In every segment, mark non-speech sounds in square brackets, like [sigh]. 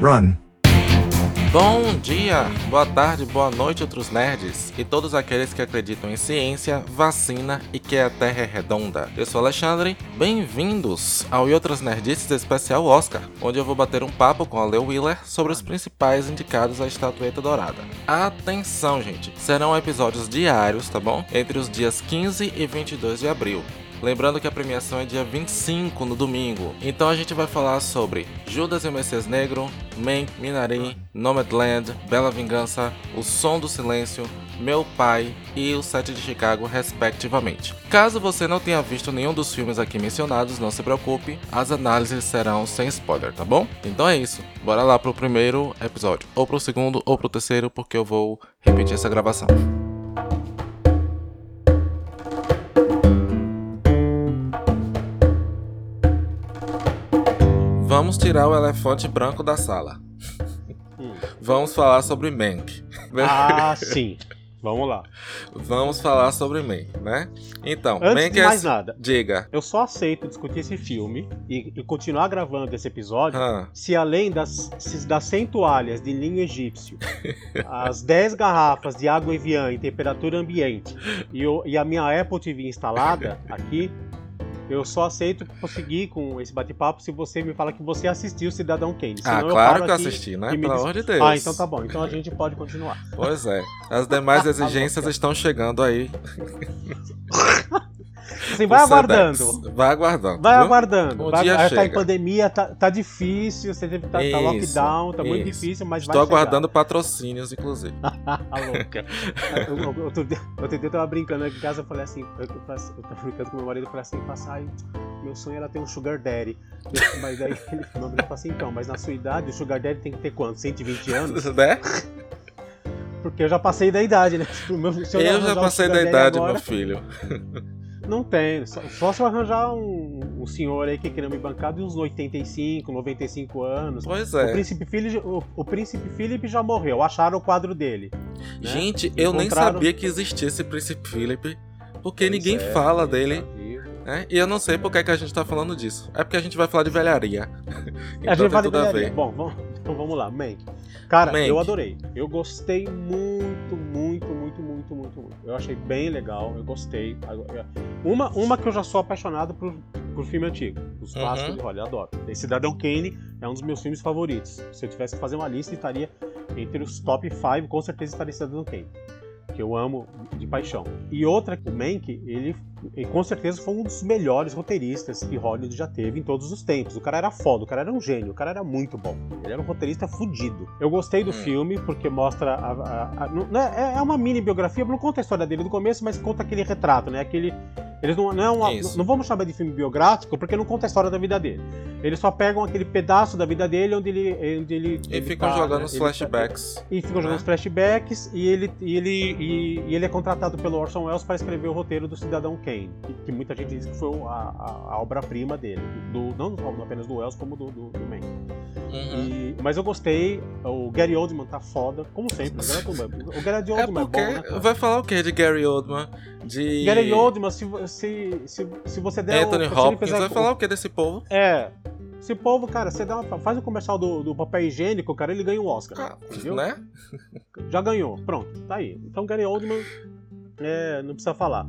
Run. Bom dia, boa tarde, boa noite, outros nerds e todos aqueles que acreditam em ciência, vacina e que a Terra é redonda. Eu sou Alexandre, bem-vindos ao E Outras Nerdices Especial Oscar, onde eu vou bater um papo com a Leo Wheeler sobre os principais indicados à estatueta dourada. Atenção, gente, serão episódios diários, tá bom? Entre os dias 15 e 22 de abril. Lembrando que a premiação é dia 25 no domingo. Então a gente vai falar sobre Judas e o Messias Negro, Mank, Minari, Nomadland, Bela Vingança, O Som do Silêncio, Meu Pai e O Sete de Chicago, respectivamente. Caso você não tenha visto nenhum dos filmes aqui mencionados, não se preocupe, as análises serão sem spoiler, tá bom? Então é isso, bora lá pro primeiro episódio, ou pro segundo ou pro terceiro, porque eu vou repetir essa gravação. Vamos tirar o elefante branco da sala. Hum. Vamos falar sobre Mank. Ah, [laughs] sim. Vamos lá. Vamos falar sobre Mank, né? Então, Antes Mank de é... mais nada, Diga. eu só aceito discutir esse filme e, e continuar gravando esse episódio Ah, se além das, se das 100 toalhas de linho egípcio, as 10 garrafas de água Evian em temperatura ambiente e, e a minha Apple TV instalada aqui, eu só aceito prosseguir com esse bate-papo se você me fala que você assistiu Cidadão Kane. ah Senão eu claro paro que eu assisti, né? Pelo amor de Deus. Ah, então tá bom. Então a gente pode continuar. Pois é. As demais [laughs] exigências estão chegando aí. [laughs] Assim, vai Sedex. aguardando. Vai aguardando. Vai viu? aguardando. Um Vai, dia tá chega. em pandemia, tá, tá difícil, você deve tá, tá lockdown, tá muito isso. difícil, mas Estou aguardando patrocínios, inclusive. chegar. [laughs] A louca. [laughs] Eu- Outro dia, outro dia eu tava brincando aqui em casa, eu falei assim, eu, eu, eu tava brincando com meu marido, eu falei assim, passar, meu sonho era ter um sugar daddy. Mas daí ele, falou assim, então, mas na sua idade, o sugar daddy tem que ter quanto? 120 anos? [laughs] né? Porque eu já passei da idade, né? Eu já passei da idade, agora, meu filho. Não tem. Só, só se eu arranjar um, um senhor aí que queira me bancar de uns 85, 95 anos. Pois O é. príncipe, Philip, o, o príncipe Philip já morreu, acharam o quadro dele. né? Gente, eu nem Encontraram- sabia que existia esse Príncipe Philip. Porque Pois ninguém é, fala ele dele. né? E eu não sei por que, que a gente tá falando disso. É porque a gente vai falar de velharia. [laughs] então a gente vai de tudo a velharia. ver. Bom, vamos, então vamos lá, Mank. Cara, Mank. eu adorei. Eu gostei muito, muito, muito, muito, muito. Eu achei bem legal, eu gostei. Uma, uma que eu já sou apaixonado por, por filme antigo. Os Uhum. clássicos de Hollywood, adoro. E Cidadão Kane é um dos meus filmes favoritos. Se eu tivesse que fazer uma lista, estaria entre os top 5, com certeza estaria Cidadão Kane. Que eu amo de paixão. E outra, o Mank, ele, ele com certeza foi um dos melhores roteiristas que Hollywood já teve em todos os tempos. O cara era foda, o cara era um gênio, o cara era muito bom. Ele era um roteirista fudido. Eu gostei do Hum. filme porque mostra. A, a- a- não é, é uma mini biografia, não conta a história dele do começo, mas conta aquele retrato, né? Aquele. Eles não, não, é uma- Isso. não vamos chamar de filme biográfico porque não conta a história da vida dele. Eles só pegam aquele pedaço da vida dele onde ele. Onde ele E ele ficam tá, jogando né? os Ele tá- flashbacks. e ficam jogando né? os flashbacks e ele, e, ele, e, e ele é contratado pelo Orson Welles para escrever o roteiro do Cidadão Kane, que, que muita gente diz que foi a, a- a obra-prima dele, do, não apenas do Welles, como do, do, do Mank. Uhum. E- mas eu gostei, o Gary Oldman tá foda, como sempre. O Gary Oldman, o É Oldman é, porque bom, né? cara? vai falar o que de Gary Oldman? De Gary Oldman, se, se, se, se você der... o- Anthony ele Hopkins? Vai o- falar o que desse povo? É... Esse povo, cara, você dá uma- faz o comercial do, do papel higiênico, cara, ele ganha um Oscar. Ah, entendeu? né? Já ganhou, pronto, tá aí. Então Gary Oldman, é, não precisa falar.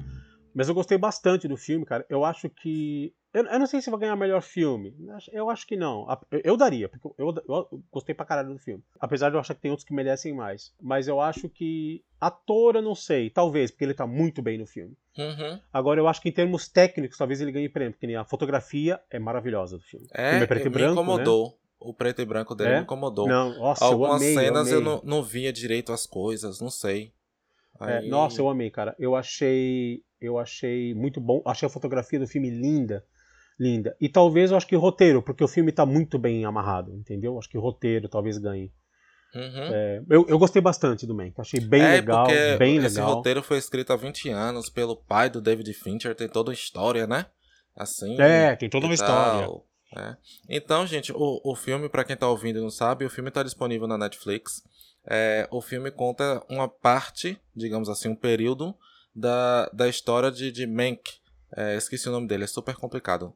Mas eu gostei bastante do filme, cara. Eu acho que. Eu, eu não sei se vai ganhar melhor filme. Eu acho que não. Eu, eu daria, porque eu, eu gostei pra caralho do filme. Apesar de eu achar que tem outros que merecem mais. Mas eu acho que. Ator, eu não sei. Talvez, porque ele tá muito bem no filme. Uhum. Agora, eu acho que em termos técnicos, talvez ele ganhe prêmio, porque a fotografia é maravilhosa do filme. O É, filme é preto e me branco, incomodou. O preto e branco dele É? me incomodou. Né? Não, nossa, Algumas eu amei, cenas eu, eu, amei. não, não via direito as coisas, não sei. É, Aí- nossa, eu amei, cara. Eu achei, eu achei muito bom. Achei a fotografia do filme linda, linda. E talvez eu acho que roteiro, porque o filme tá muito bem amarrado, entendeu? Acho que roteiro talvez ganhe. Uhum. É, eu, eu gostei bastante do Mank. Achei bem é, legal, bem esse legal. roteiro foi escrito há 20 anos pelo pai do David Fincher, tem toda uma história, né? Assim. É, tem toda uma história. né? Então, gente, o, o filme, pra quem tá ouvindo e não sabe, o filme tá disponível na Netflix. É, o filme conta uma parte, digamos assim, um período da, da história de, de Mank, É, esqueci o nome dele, é super complicado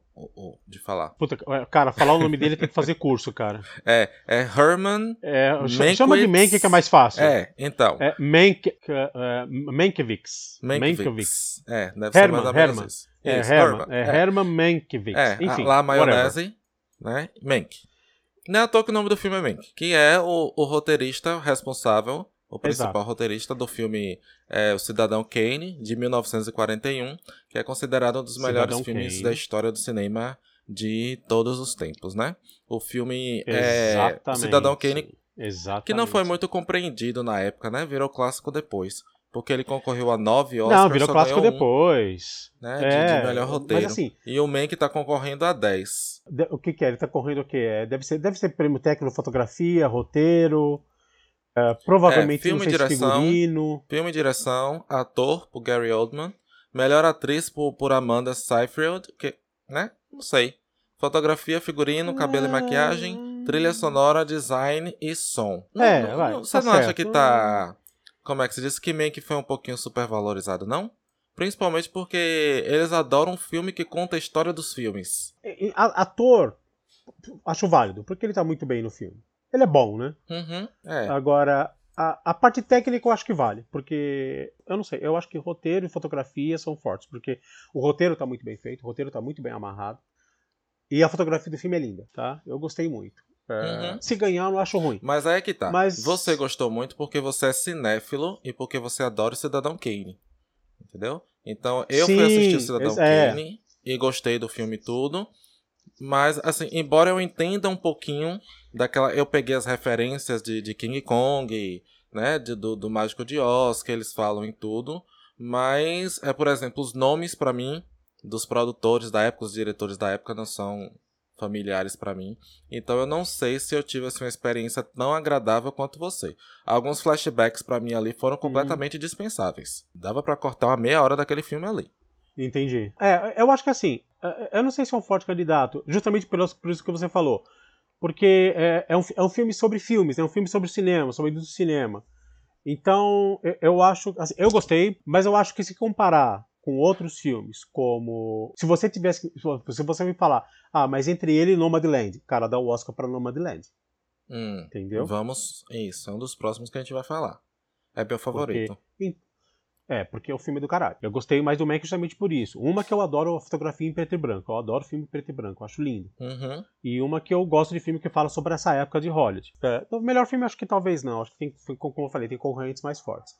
de falar. Puta, cara, falar o nome dele tem que fazer curso, cara. É, é Herman. É, Mankiewicz. chama de Mank que é mais fácil. É, então. É Mank, uh, Mankiewicz. Mankiewicz. É, deve Herman, ser mais Herman. Isso, é, Herman, Herman. É, Herman Mankiewicz. É, Enfim, lá maionese, whatever. né? Mank. Não é à toa que o nome do filme é Mank, que é o, o roteirista responsável o principal Exato. roteirista do filme é O Cidadão Kane, de 1941, que é considerado um dos Cidadão melhores filmes Kane. da história do cinema de todos os tempos, né? O filme é o Cidadão Kane, Exatamente. que não foi muito compreendido na época, né? Virou clássico depois. Porque ele concorreu a nove Oscars. Não, virou clássico um, depois. Né, é, de, de, melhor roteiro. Assim, e o Mank tá concorrendo a 10. O que, que é? Ele tá concorrendo o quê? É, deve, ser, deve ser prêmio técnico, fotografia, roteiro. Uh, provavelmente é, filme, direção, figurino. filme e direção, ator por Gary Oldman, melhor atriz por, por Amanda Seyfried, que, né? Não sei. Fotografia, figurino, cabelo e maquiagem, trilha sonora, design e som. É, não, vai. Você tá não certo. acha que tá. Como é que se diz? Que meio que foi um pouquinho supervalorizado, não? Principalmente porque eles adoram um filme que conta a história dos filmes. ator, acho válido, porque ele tá muito bem no filme ele é bom, né? Uhum, é. Agora, a, a, parte técnica eu acho que vale, porque eu não sei, eu acho que roteiro e fotografia são fortes, porque o roteiro está muito bem feito, o roteiro está muito bem amarrado e a fotografia do filme é linda, tá? Eu gostei muito. É, uhum. Se ganhar, eu não acho ruim. Mas aí é que tá. Mas... Você gostou muito porque você é cinéfilo e porque você adora o Cidadão Kane. Entendeu? Então eu Sim, fui assistir o Cidadão é... Kane e gostei do filme tudo. Mas, assim, embora eu entenda um pouquinho daquela. Eu peguei as referências de, de King Kong, né? De, do, do Mágico de Oz, que eles falam em tudo. Mas, é, por exemplo, os nomes para mim, dos produtores da época, os diretores da época, não são familiares para mim. Então eu não sei se eu tive assim, uma experiência tão agradável quanto você. Alguns flashbacks para mim ali foram uhum. completamente dispensáveis. Dava para cortar uma meia hora daquele filme ali. Entendi. É, eu acho que assim, eu não sei se é um forte candidato, justamente por isso que você falou. Porque é, é, um, é um filme sobre filmes, é um filme sobre cinema, sobre do cinema. Então, eu acho. Assim, eu gostei, mas eu acho que se comparar com outros filmes, como. Se você tivesse. Se você me falar, ah, mas entre ele e Nomadland, cara, dá o Oscar pra Nomadland. Hum, Entendeu? Vamos. Isso, é um dos próximos que a gente vai falar. É meu favorito. Porque, é, porque é o filme do caralho. Eu gostei mais do Mank justamente por isso. Uma que eu adoro a fotografia em preto e branco. Eu adoro filme em preto e branco, eu acho lindo. Uhum. E uma que eu gosto de filme que fala sobre essa época de Hollywood. É, o melhor filme acho que talvez não. Acho que tem, como eu falei, tem concorrentes mais fortes.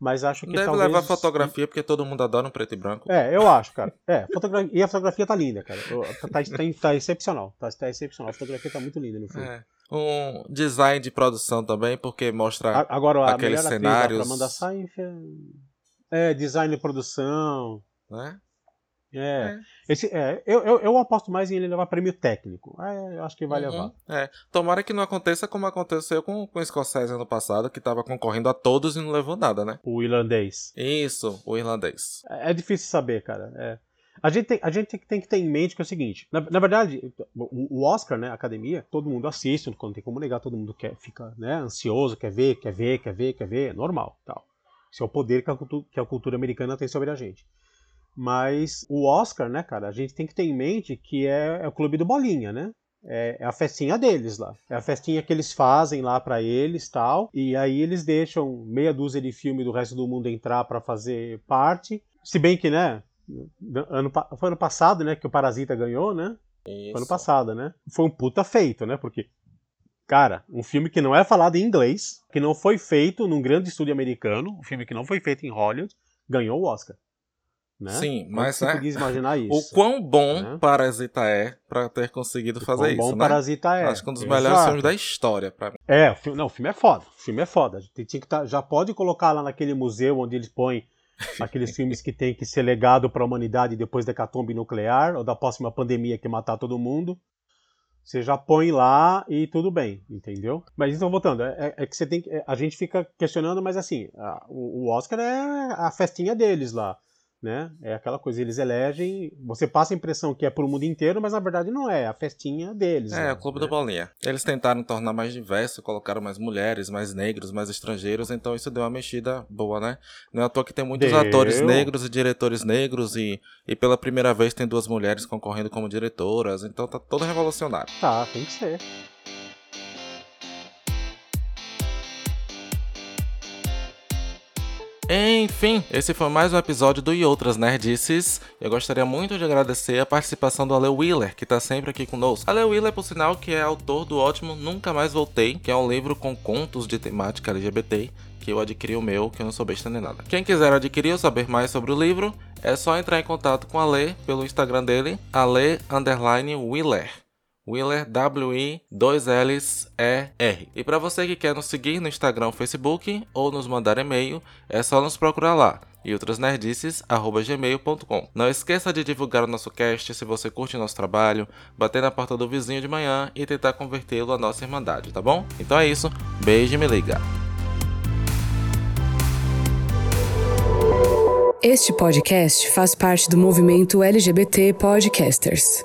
Mas acho que Deve talvez... levar fotografia, porque todo mundo adora um preto e branco. É, eu acho, cara. É, fotografia... E a fotografia tá linda, cara. Tá, tá, tá, tá excepcional. Tá, tá, excepcional. A fotografia tá muito linda no filme. É. Um design de produção também, porque mostra Agora, aqueles cenários. Atriz, Amanda Seinfeld é, design e produção. Né? É. é. Esse, é eu, eu, eu, aposto mais em ele levar prêmio técnico. É, eu acho que vai uhum. levar. É. Tomara que não aconteça como aconteceu com, com o Scorsese ano passado, que estava concorrendo a todos e não levou nada, né? O irlandês. Isso, o irlandês. É, é difícil saber, cara. É. A gente, tem, a gente tem, tem, que ter em mente que é o seguinte: na, na verdade, o, o, Oscar, né, a academia, todo mundo assiste, não tem como negar, todo mundo quer, fica né, ansioso, quer ver, quer ver, quer ver, quer ver, é normal. tal. Esse é o poder que a, cultura, que a cultura americana tem sobre a gente. Mas o Oscar, né, cara, a gente tem que ter em mente que é, é o clube do Bolinha, né? É, é, a festinha deles lá. É a festinha que eles fazem lá para eles tal. E aí eles deixam meia dúzia de filme do resto do mundo entrar para fazer parte. Se bem que, né? Ano, foi ano passado, né? Que o Parasita ganhou, né? Isso. Foi ano passado, né? Foi um puta feito, né? Porque Cara, um filme que não é falado em inglês, que não foi feito num grande estúdio americano, um filme que não foi feito em Hollywood, ganhou o Oscar. Né? Sim, mas você né, imaginar [laughs] isso. O quão bom né? Parasita é para ter conseguido fazer o quão isso, bom né? Parasita é. Acho que um dos Exato. melhores filmes da história para mim. É, o filme, não, o filme é foda. O filme é foda. Tá, já pode colocar lá naquele museu onde eles põem [laughs] aqueles filmes que tem que ser legado para a humanidade depois da catombe nuclear ou da próxima pandemia que matar todo mundo. Você já põe lá e tudo bem, entendeu? Mas então, voltando, é, é que você tem é, A gente fica questionando, mas assim, a, o, o, Oscar é a festinha deles lá. Né? É aquela coisa, eles elegem, você passa a impressão que é pro mundo inteiro, mas na verdade não é, é a festinha deles. É, né? o Clube da Bolinha. Eles tentaram tornar mais diverso, colocaram mais mulheres, mais negros, mais estrangeiros, então isso deu uma mexida boa, né? Não é à toa que tem muitos Deu. atores negros e diretores negros, e, e pela primeira vez tem duas mulheres concorrendo como diretoras, então tá todo revolucionário. Tá, tem que ser. Enfim, esse foi mais um episódio do E Outras Nerdices. Eu gostaria muito de agradecer a participação do Ale Wheeler, que tá sempre aqui conosco. Ale Wheeler, por sinal, que é autor do ótimo Nunca Mais Voltei, que é um livro com contos de temática LGBT, que eu adquiri o meu, que eu não sou besta nem nada. Quem quiser adquirir ou saber mais sobre o livro, é só entrar em contato com a Ale pelo Instagram dele, Ale Wheeler, W-I-2-L-S-E-R. E para você que quer nos seguir no Instagram Facebook ou nos mandar e-mail, é só nos procurar lá e outrasnerdices@gmail.com. Não esqueça de divulgar o nosso cast se você curte o nosso trabalho, bater na porta do vizinho de manhã e tentar convertê-lo à nossa irmandade, tá bom? Então é isso, beijo e me liga. Este podcast faz parte do movimento LGBT Podcasters.